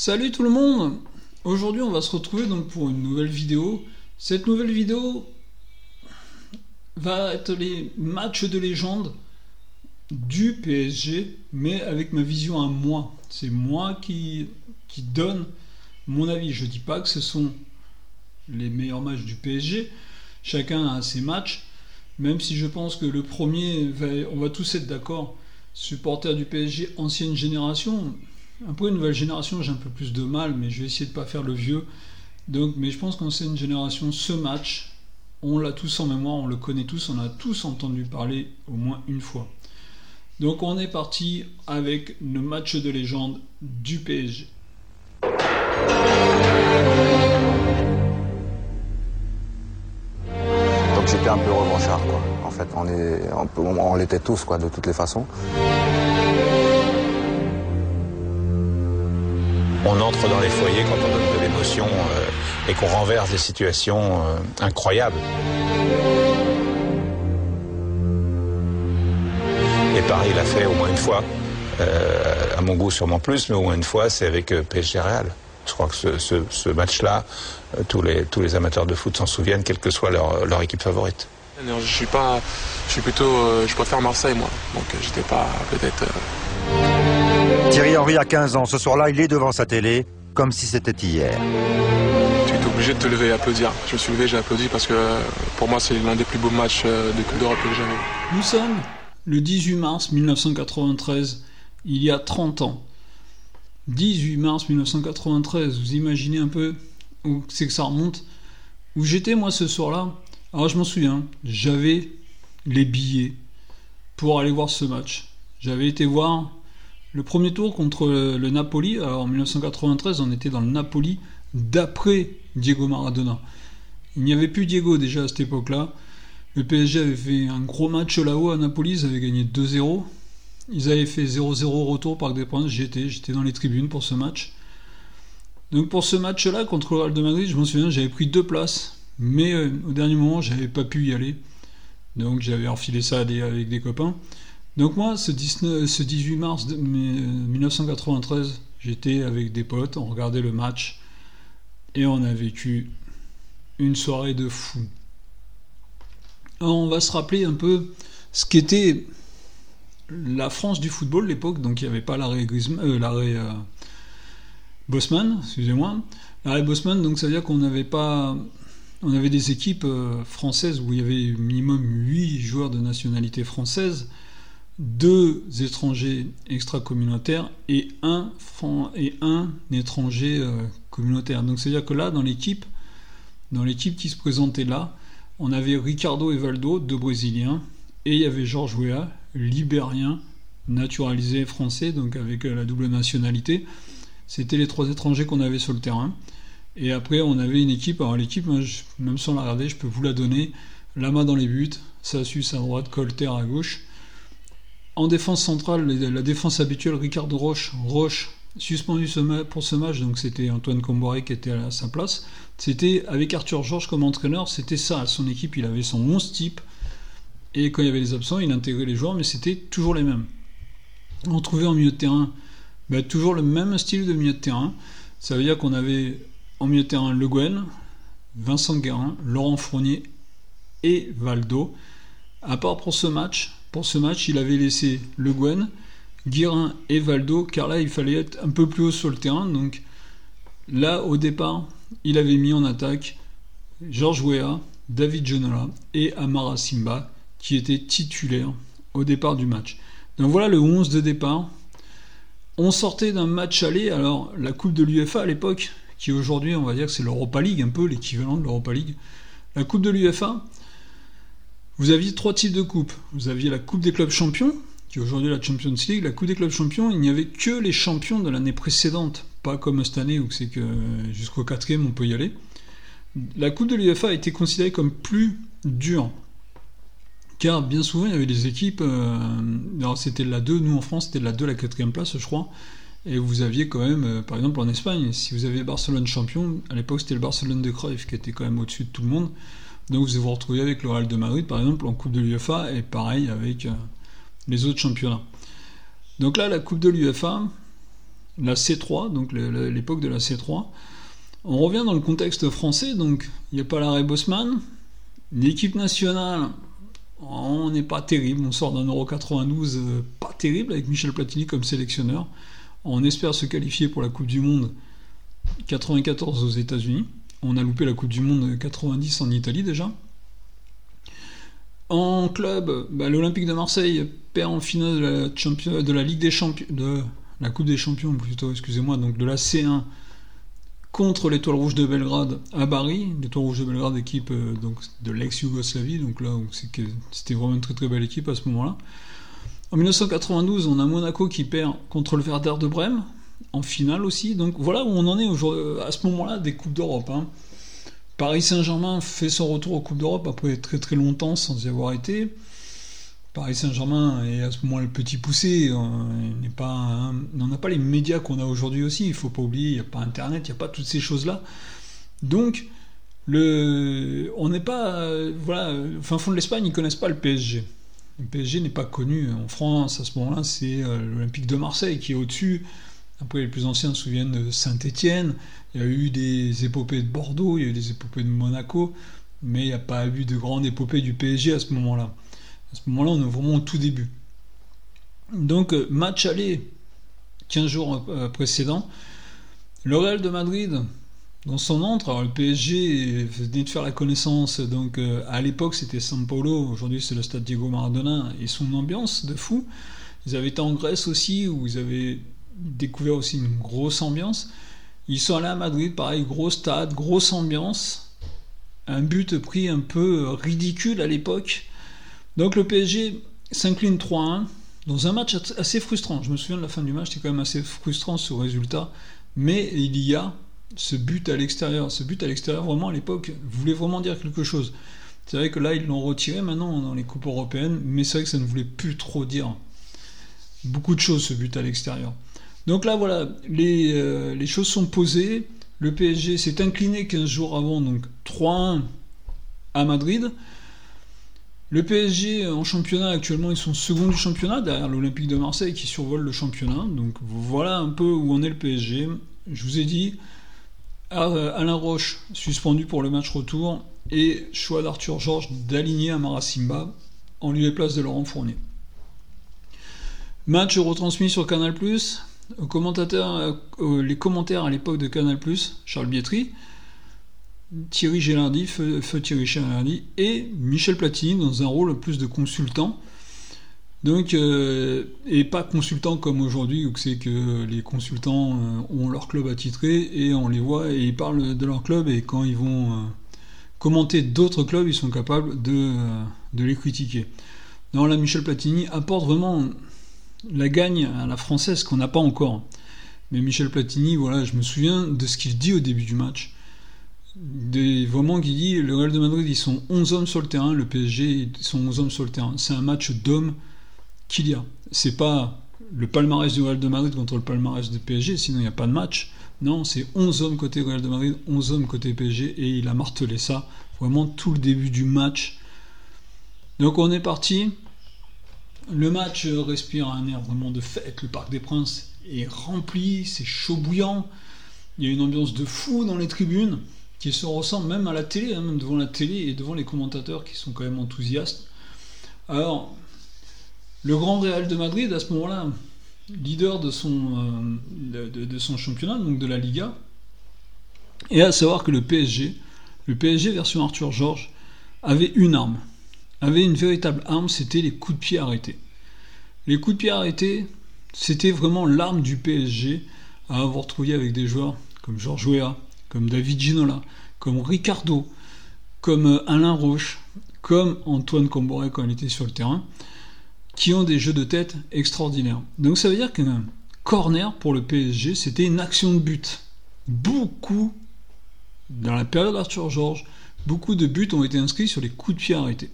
Salut tout le monde Aujourd'hui on va se retrouver donc pour une nouvelle vidéo. Cette nouvelle vidéo va être les matchs de légende du PSG, mais avec ma vision à moi. C'est moi qui, donne mon avis. Je dis pas que ce sont les meilleurs matchs du PSG. Chacun a ses matchs. Même si je pense que le premier, on va tous être d'accord, supporter du PSG ancienne génération, un peu une nouvelle génération, j'ai un peu plus de mal, mais je vais essayer de pas faire le vieux. Mais je pense qu'on sait une génération, ce match, on l'a tous en mémoire, on le connaît tous, on a tous entendu parler au moins une fois. Donc on est parti avec le match de légende du PSG. Donc j'étais un peu revanchard, quoi. En fait, on, on l'était tous, quoi, de toutes les façons. On entre dans les foyers quand on donne de l'émotion euh, et qu'on renverse des situations euh, incroyables. Et Paris l'a fait au moins une fois, euh, à mon goût sûrement plus, mais au moins une fois, c'est avec PSG Real. Je crois que ce, match-là, tous, les, amateurs de foot s'en souviennent, quelle que soit leur, leur équipe favorite. Je suis pas, je suis plutôt, je préfère Marseille moi, donc j'étais pas peut-être. Thierry Henry a 15 ans. Ce soir-là, il est devant sa télé, comme si c'était hier. Tu es obligé de te lever et applaudir. Je me suis levé, j'ai applaudi parce que pour moi, c'est l'un des plus beaux matchs euh, de Coupe d'Europe que j'ai jamais. Nous sommes le 18 mars 1993, il y a 30 ans. 18 mars 1993, vous imaginez un peu où c'est que ça remonte Où j'étais moi ce soir-là? Alors je m'en souviens, j'avais les billets pour aller voir ce match. J'avais été voir le premier tour contre le, Napoli, en 1993, on était dans le Napoli d'après Diego Maradona. Il n'y avait plus Diego déjà à cette époque-là. Le PSG avait fait un gros match là-haut à Napoli, ils avaient gagné 2-0. Ils avaient fait 0-0 retour par des. J'étais, dans les tribunes pour ce match. Donc pour ce match-là contre le Real de Madrid, je m'en souviens, j'avais pris deux places, mais euh, au dernier moment, j'avais pas pu y aller. Donc j'avais refilé ça avec des copains. Donc moi, ce, 18 mars 1993, j'étais avec des potes, on regardait le match et on a vécu une soirée de fou. on va se rappeler un peu ce qu'était la France du football à l'époque, donc il n'y avait pas l'arrêt euh, euh, Bosman, excusez-moi. L'arrêt Bosman, donc ça veut dire qu'on n'avait pas on avait des équipes euh, françaises où il y avait minimum 8 joueurs de nationalité française deux étrangers extra-communautaires et un, et un étranger euh, communautaire. Donc c'est-à-dire que là, dans l'équipe, dans l'équipe qui se présentait là, on avait Ricardo et Valdo, deux Brésiliens, et il y avait Georges Weah, libérien, naturalisé français, donc avec euh, la double nationalité. C'était les trois étrangers qu'on avait sur le terrain. Et après, on avait une équipe. Alors l'équipe, même sans la regarder, je peux vous la donner. Lama dans les buts, Sassus à droite, Colter à gauche. En défense centrale, la défense habituelle, Ricardo Roche, Roche suspendu pour ce match, donc c'était Antoine Comboré qui était à sa place. C'était avec Arthur Georges comme entraîneur, c'était ça. Son équipe, il avait son 11 type. Et quand il y avait les absents, il intégrait les joueurs, mais c'était toujours les mêmes. On trouvait en milieu de terrain bah, toujours le même style de milieu de terrain. Ça veut dire qu'on avait en milieu de terrain Le Guen, Vincent Guérin, Laurent Fournier et Valdo. À part pour ce match, pour ce match, il avait laissé Le Guen, Guérin et Valdo, car là, il fallait être un peu plus haut sur le terrain. Donc là, au départ, il avait mis en attaque Georges Weah, David Jonola et Amara Simba, qui étaient titulaires au départ du match. Donc voilà le 11 de départ. On sortait d'un match aller, alors la Coupe de l'UFA à l'époque, qui aujourd'hui on va dire que c'est l'Europa League, un peu l'équivalent de l'Europa League. La Coupe de l'UFA, vous aviez trois types de coupes. Vous aviez la Coupe des clubs champions, qui est aujourd'hui la Champions League. La Coupe des clubs champions, il n'y avait que les champions de l'année précédente. Pas comme cette année où c'est que jusqu'au quatrième on peut y aller. La Coupe de l'UEFA a été considérée comme plus dure. Car bien souvent il y avait des équipes, euh, alors c'était la 2, nous en France c'était la 2 la quatrième place je crois, et vous aviez quand même, euh, par exemple en Espagne, si vous aviez Barcelone champion, à l'époque c'était le Barcelone de Cruyff qui était quand même au-dessus de tout le monde, donc vous vous retrouvez avec le Real de Madrid, par exemple, en Coupe de l'UEFA, et pareil avec euh, les autres championnats. Donc là, la Coupe de l'UEFA, la C3, donc l'époque de la C3. On revient dans le contexte français, donc il n'y a pas l'arrêt Bosman. L'équipe nationale, on n'est pas terrible, on sort d'un Euro 92 euh, pas terrible avec Michel Platini comme sélectionneur. On espère se qualifier pour la Coupe du Monde 94 aux États-Unis. On a loupé la Coupe du Monde 90 en Italie déjà. En club, bah, l'Olympique de Marseille perd en finale de la, Ligue des Champions, de Coupe des Champions plutôt, excusez-moi, donc de la C1 contre l'Étoile Rouge de Belgrade à Bari. L'Étoile Rouge de Belgrade, équipe euh, donc, de l'ex-Yougoslavie, donc là c'était vraiment une très très belle équipe à ce moment-là. En 1992, on a Monaco qui perd contre le Werder de Brême, en finale aussi. Donc voilà où on en est à ce moment-là des Coupes d'Europe. Hein. Paris Saint-Germain fait son retour aux Coupes d'Europe après très très longtemps sans y avoir été. Paris Saint-Germain est à ce moment le petit poussé. On n'a pas les médias qu'on a aujourd'hui aussi. Il faut pas oublier, il n'y a pas Internet, il n'y a pas toutes ces choses-là. Donc, le, on n'est pas, voilà, fin fond de l'Espagne, ils connaissent pas le PSG. Le PSG n'est pas connu en France à ce moment-là. C'est euh, l'Olympique de Marseille qui est au-dessus. Après, les plus anciens se souviennent de Saint-Étienne. Il y a eu des épopées de Bordeaux, il y a eu des épopées de Monaco, mais il n'y a pas eu de grande épopée du PSG à ce moment-là. À ce moment-là, on est vraiment au tout début. Donc, euh, match aller, 15 jours euh, précédents, le Real de Madrid, dans son entre, alors le PSG venait de faire la connaissance, donc euh, à l'époque c'était San Paulo, aujourd'hui c'est le stade Diego Maradona, et son ambiance de fou. Ils avaient été en Grèce aussi, où ils avaient découvert aussi une grosse ambiance. Ils sont allés à Madrid, pareil, gros stade, grosse ambiance. Un but pris un peu ridicule à l'époque. Donc le PSG s'incline 3-1 dans un match assez frustrant. Je me souviens de la fin du match, c'était quand même assez frustrant ce résultat. Mais il y a ce but à l'extérieur. Ce but à l'extérieur, vraiment à l'époque, voulait vraiment dire quelque chose. C'est vrai que là, ils l'ont retiré maintenant dans les coupes européennes, mais c'est vrai que ça ne voulait plus trop dire beaucoup de choses, ce but à l'extérieur. Donc là, voilà, les, euh, les choses sont posées. Le PSG s'est incliné 15 jours avant, donc 3-1 à Madrid. Le PSG en championnat actuellement ils sont second du championnat derrière l'Olympique de Marseille qui survole le championnat. Donc voilà un peu où en est le PSG. Je vous ai dit euh, Alain Roche suspendu pour le match retour et choix d'Arthur Georges d'aligner Amara Simba en lieu et place de Laurent Fournier. Match retransmis sur Canal+. Commentateur, euh, les commentaires à l'époque de Canal+, Charles Bietri, Thierry Gélardi, feu, Thierry Gélardi, et Michel Platini dans un rôle plus de consultant. Donc, euh, et pas consultant comme aujourd'hui, où c'est que les consultants euh, ont leur club attitré et on les voit et ils parlent de leur club et quand ils vont euh, commenter d'autres clubs, ils sont capables de, de les critiquer. Non, là, Michel Platini apporte vraiment la gagne à la française qu'on n'a pas encore. Mais Michel Platini, voilà, je me souviens de ce qu'il dit au début du match des, vraiment qui dit le Real de Madrid ils sont 11 hommes sur le terrain, le PSG ils sont 11 hommes sur le terrain. C'est un match d'hommes qu'il y a. C'est pas le palmarès du Real de Madrid contre le palmarès du PSG, sinon il n'y a pas de match. Non, c'est 11 hommes côté Real de Madrid, 11 hommes côté PSG et il a martelé ça vraiment tout le début du match. Donc on est parti. Le match respire un air vraiment de fête. Le Parc des Princes est rempli, c'est chaud bouillant. Il y a une ambiance de fou dans les tribunes qui se ressemble même à la télé, hein, même devant la télé et devant les commentateurs qui sont quand même enthousiastes. Alors, le Grand Real de Madrid, à ce moment-là, leader de son, euh, championnat, donc de la Liga, et à savoir que le PSG, le PSG version Arthur Georges, avait une arme, avait une véritable arme, c'était les coups de pied arrêtés. Les coups de pied arrêtés, c'était vraiment l'arme du PSG à avoir trouvé avec des joueurs comme Georges Weah, comme David Ginola, comme Ricardo, comme euh, Alain Roche, comme Antoine Comboré quand il était sur le terrain, qui ont des jeux de tête extraordinaires. Donc ça veut dire qu'un corner pour le PSG, c'était une action de but. Beaucoup, dans la période d'Arthur Georges, beaucoup de buts ont été inscrits sur les coups de pied arrêtés.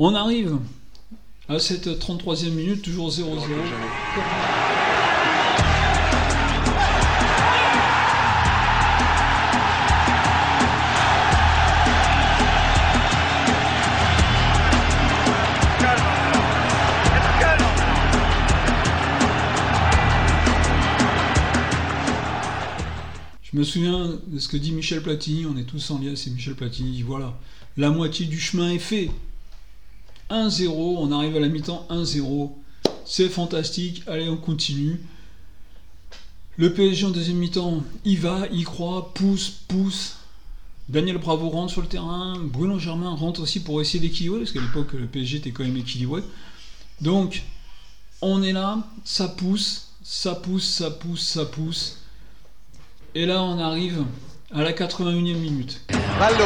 On arrive à cette 33e minute, toujours 0-0. Je me souviens de ce que dit Michel Platini, on est tous en lien, c'est Michel Platini, dit voilà, la moitié du chemin est fait. 1-0, on arrive à la mi-temps 1-0, c'est fantastique, allez on continue. Le PSG en deuxième mi-temps, il va, il croit, pousse, pousse. Daniel Bravo rentre sur le terrain, Bruno Germain rentre aussi pour essayer d'équilibrer, parce qu'à l'époque le PSG était quand même équilibré. Donc, on est là, ça pousse, ça pousse, ça pousse, ça pousse. Et là, on arrive à la 81e minute. Valdo.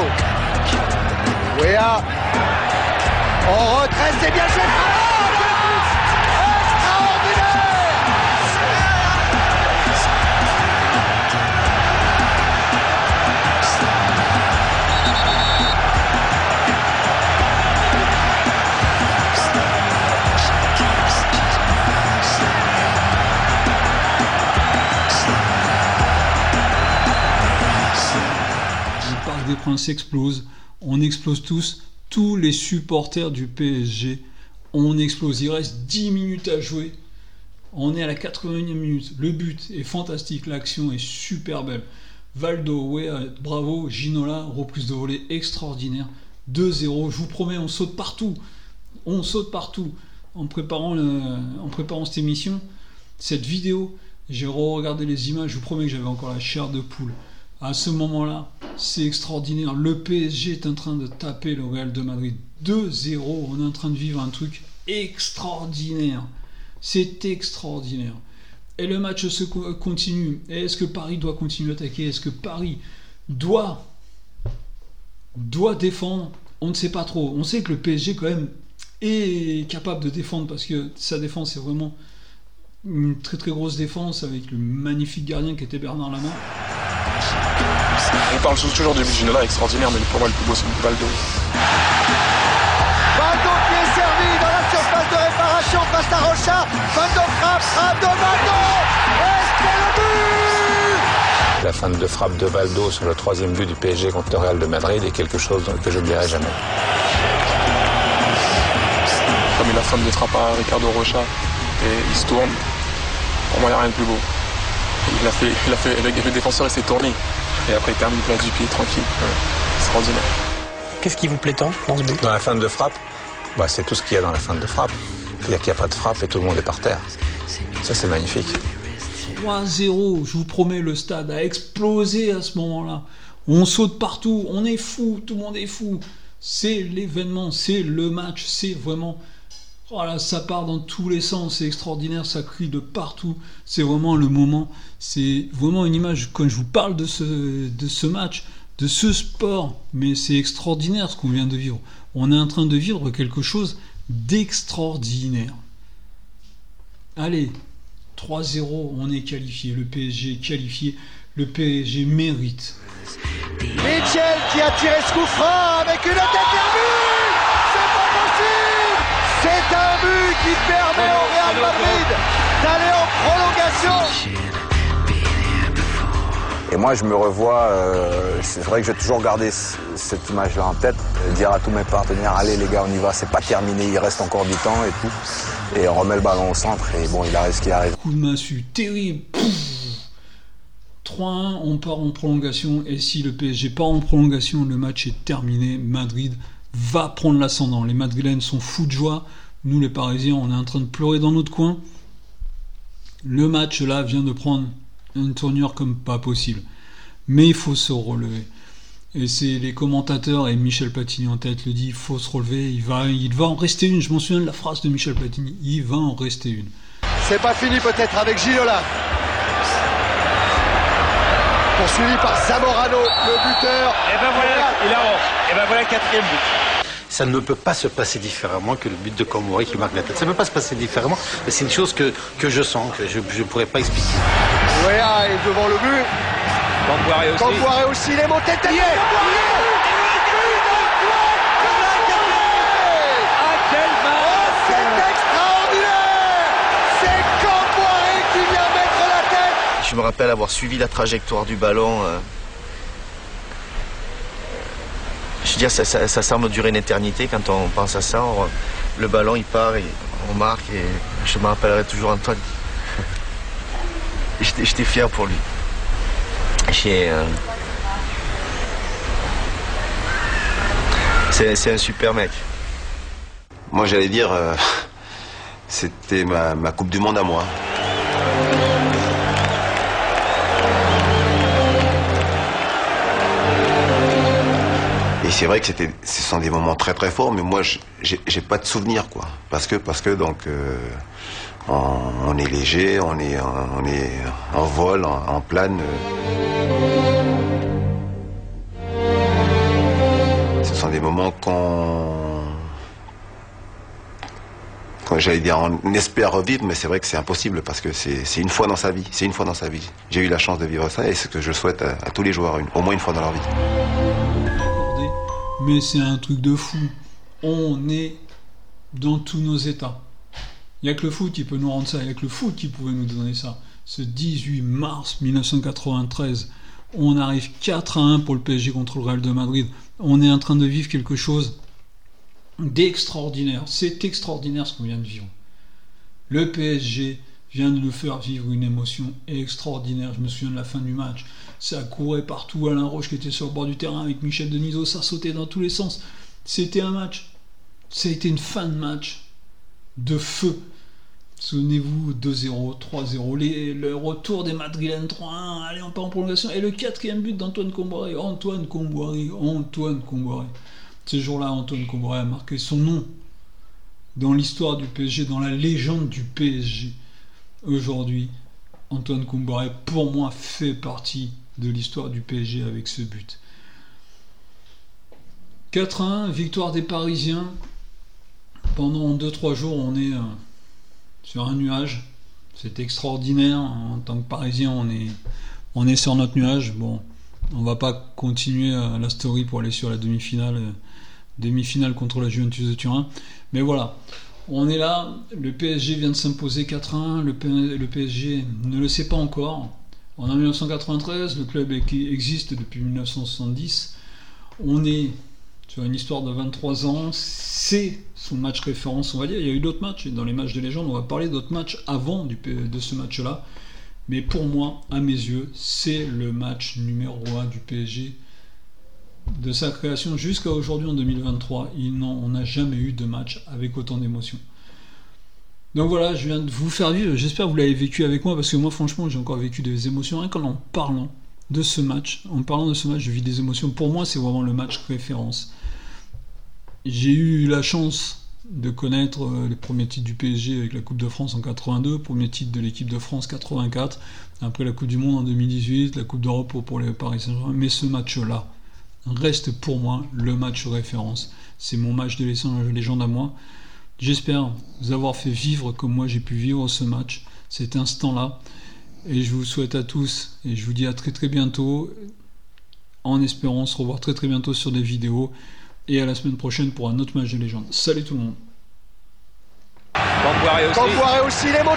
En retrait, c'est bien joué. Des Princes explose. On explose tous. Tous les supporters du PSG, on explose. Il reste 10 minutes à jouer. On est à la 81e minute. Le but est fantastique. L'action est super belle. Valdo, ouais, bravo. Ginola, reprise de volée extraordinaire. 2-0. Je vous promets, on saute partout. On saute partout. En préparant, en préparant cette émission, cette vidéo, j'ai regardé les images. Je vous promets que j'avais encore la chair de poule. À ce moment-là, c'est extraordinaire. Le PSG est en train de taper le Real de Madrid 2-0. On est en train de vivre un truc extraordinaire. C'est extraordinaire. Et le match se co- continue. Est-ce que Paris doit continuer à attaquer? Est-ce que Paris doit doit défendre? On ne sait pas trop. On sait que le PSG quand même est capable de défendre parce que sa défense est vraiment une très très grosse défense avec le magnifique gardien qui était Bernard Lama. On parle toujours de Ginola extraordinaire, mais pour moi le plus beau c'est Valdo. Valdo qui est servi dans la surface de réparation face à Rocha. Valdo frappe, frappe de Valdo. Et c'est le but La fin de frappe de Valdo sur le troisième but du PSG contre le Real de Madrid est quelque chose que je n'oublierai jamais. Comme il a femme de trappe à Ricardo Rocha et il se tourne. Pour moi il n'y a rien de plus beau. Il a fait, il a fait, le, le défenseur il s'est tourné. Et après il termine plat du pied tranquille. Ouais, Extraordinaire. Qu'est-ce qui vous plaît tant dans ce but Dans la fin de frappe, bah, c'est tout ce qu'il y a dans la fin de frappe. C'est-à-dire qu'il n'y a pas de frappe et tout le monde est par terre. Ça, c'est magnifique. 3-0, je vous promets, le stade a explosé à ce moment-là. On saute partout, on est fou, tout le monde est fou. C'est l'événement, c'est le match, c'est vraiment. Voilà, ça part dans tous les sens, c'est extraordinaire, ça crie de partout. C'est vraiment le moment, c'est vraiment une image. Quand je vous parle de ce, match, de ce sport, mais c'est extraordinaire ce qu'on vient de vivre. On est en train de vivre quelque chose d'extraordinaire. Allez, 3-0, on est qualifié. Le PSG est qualifié. Le PSG mérite. Mitchell qui a tiré ce coup franc avec une tête qui permet au Real Madrid d'aller en prolongation Et moi, je me revois, euh, c'est vrai que j'ai toujours gardé cette image-là en tête, euh, dire à tous mes partenaires, allez les gars, on y va, c'est pas terminé, il reste encore du temps et tout. Et on remet le ballon au centre et bon, il arrive ce qui arrive. Coup de massue terrible. Pouf 3-1, on part en prolongation. Et si le PSG part en prolongation, le match est terminé. Madrid va prendre l'ascendant. Les Madrilènes sont fous de joie. Nous, les Parisiens, on est en train de pleurer dans notre coin. Le match là vient de prendre une tournure comme pas possible. Mais il faut se relever. Et c'est les commentateurs et Michel Platini en tête le dit, il faut se relever, il va, il va en rester une. Je m'en souviens de la phrase de Michel Platini, il va en rester une. C'est pas fini peut-être avec Ginola. Poursuivi par Zamorano, le buteur. Et ben voilà, il a Et ben voilà le quatrième but. Ça ne peut pas se passer différemment que le but de Komori qui marque la tête. Ça ne peut pas se passer différemment, mais c'est une chose que, que je sens, que je ne pourrais pas expliquer. Wea est devant le but. Campoiré aussi. Campoiré aussi, vient mettre la tête Je me rappelle avoir suivi la trajectoire du ballon. euh, Je veux dire, ça, semble durer une éternité quand on pense à ça. Le ballon, il part et on marque et je me rappellerai toujours Antoine. J'étais fier pour lui. Euh, c'est un super mec. Moi j'allais dire, euh, c'était ma, Coupe du Monde à moi. C'est vrai que ce sont des moments très très forts, mais moi j'ai pas de souvenir quoi, parce que parce que donc euh, on, est léger, on est est en vol, en, plane. Ce sont des moments qu'on j'allais dire, on espère revivre, mais c'est vrai que c'est impossible parce que c'est une fois dans sa vie. C'est une fois dans sa vie. J'ai eu la chance de vivre ça et c'est ce que je souhaite à, tous les joueurs, au moins une fois dans leur vie. Mais c'est un truc de fou. On est dans tous nos états. Il n'y a que le foot qui peut nous rendre ça. Il n'y a que le foot qui pouvait nous donner ça. Ce 18 mars 1993, on arrive 4 à 1 pour le PSG contre le Real de Madrid. On est en train de vivre quelque chose d'extraordinaire. C'est extraordinaire ce qu'on vient de vivre. Le PSG vient de nous faire vivre une émotion extraordinaire. Je me souviens de la fin du match. Ça courait partout. Alain Roche qui était sur le bord du terrain avec Michel Denisot, ça sautait dans tous les sens. C'était un match. Ça a été une fin de match de feu. Souvenez-vous, 2-0, 3-0, le retour des Madrilènes 3-1, allez, on part en prolongation. Et le quatrième but d'Antoine Comboiré. Antoine Comboiré, Antoine Comboiré. Ce jour-là, Antoine Comboiré a marqué son nom dans l'histoire du PSG, dans la légende du PSG. Aujourd'hui, Antoine Comboiré, pour moi, fait partie de l'histoire du PSG avec ce but. 4-1, victoire des Parisiens. Pendant 2-3 jours, on est euh, sur un nuage. C'est extraordinaire. En tant que Parisien, on est, on est sur notre nuage. Bon, on va pas continuer euh, la story pour aller sur la demi-finale euh, demi-finale contre la Juventus de Turin. Mais voilà, on est là, le PSG vient de s'imposer 4-1, le, PSG ne le sait pas encore. En 1993, le club existe depuis 1970. On est sur une histoire de 23 ans, c'est son match référence, on va dire. Il y a eu d'autres matchs, dans les matchs de légende, on va parler d'autres matchs avant de ce match-là. Mais pour moi, à mes yeux, c'est le match numéro 1 du PSG de sa création jusqu'à aujourd'hui en 2023, il on n'a jamais eu de match avec autant d'émotions. Donc voilà, je viens de vous faire vivre, j'espère que vous l'avez vécu avec moi, parce que moi franchement j'ai encore vécu des émotions, en parlant de ce match, en parlant de ce match, je vis des émotions. Pour moi c'est vraiment le match référence. J'ai eu la chance de connaître euh, les premiers titres du PSG avec la Coupe de France en 82, premier titre de l'équipe de France 84, après la Coupe du Monde en 2018, la Coupe d'Europe pour les Paris Saint-Germain, mais ce match-là, reste pour moi le match référence. C'est mon match de légende à moi. J'espère vous avoir fait vivre comme moi j'ai pu vivre ce match, cet instant-là. Et je vous souhaite à tous, et je vous dis à très très bientôt, en espérant se revoir très très bientôt sur des vidéos, et à la semaine prochaine pour un autre match de légende. Salut tout le monde. aussi. aussi, les mots